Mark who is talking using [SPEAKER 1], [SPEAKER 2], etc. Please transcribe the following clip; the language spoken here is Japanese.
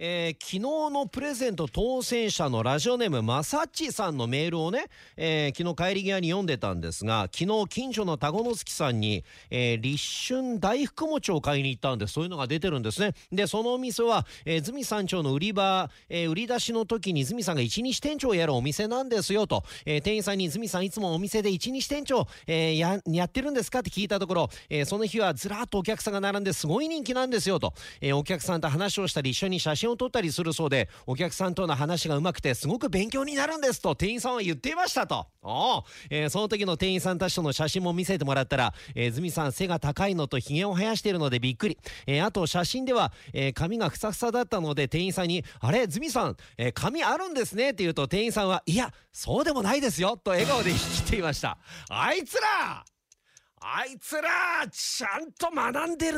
[SPEAKER 1] えー、昨日のプレゼント当選者のラジオネームまさっちさんのメールをね、えー、昨日帰り際に読んでたんですが昨日近所の田子之月さんに、えー、立春大福餅を買いに行ったんでそういうのが出てるんですね。でそのお店は、えー、ズミ山頂の売り場、えー、売り出しの時にズミさんが一日店長をやるお店なんですよと、えー、店員さんにズミさんいつもお店で一日店長、えー、ややってるんですかって聞いたところ、えー、その日はずらっとお客さんが並んですごい人気なんですよと、えー、お客さんと話をしたり一緒に写真を撮ったりするそうでお客さんとの話がうまくてすごく勉強になるんですと店員さんは言っていましたと。お、えー、その時の店員さんたちとの写真も見せてもらったら、えー、ズミさん背が高いのとひげを生やしているのでびっくり、えー、あと写真では、えー、髪がふさふさだったので店員さんに「あれズミさん、えー、髪あるんですね」って言うと店員さんは「いやそうでもないですよ」と笑顔で言っていました。あいつらあいつらちゃんと学んでる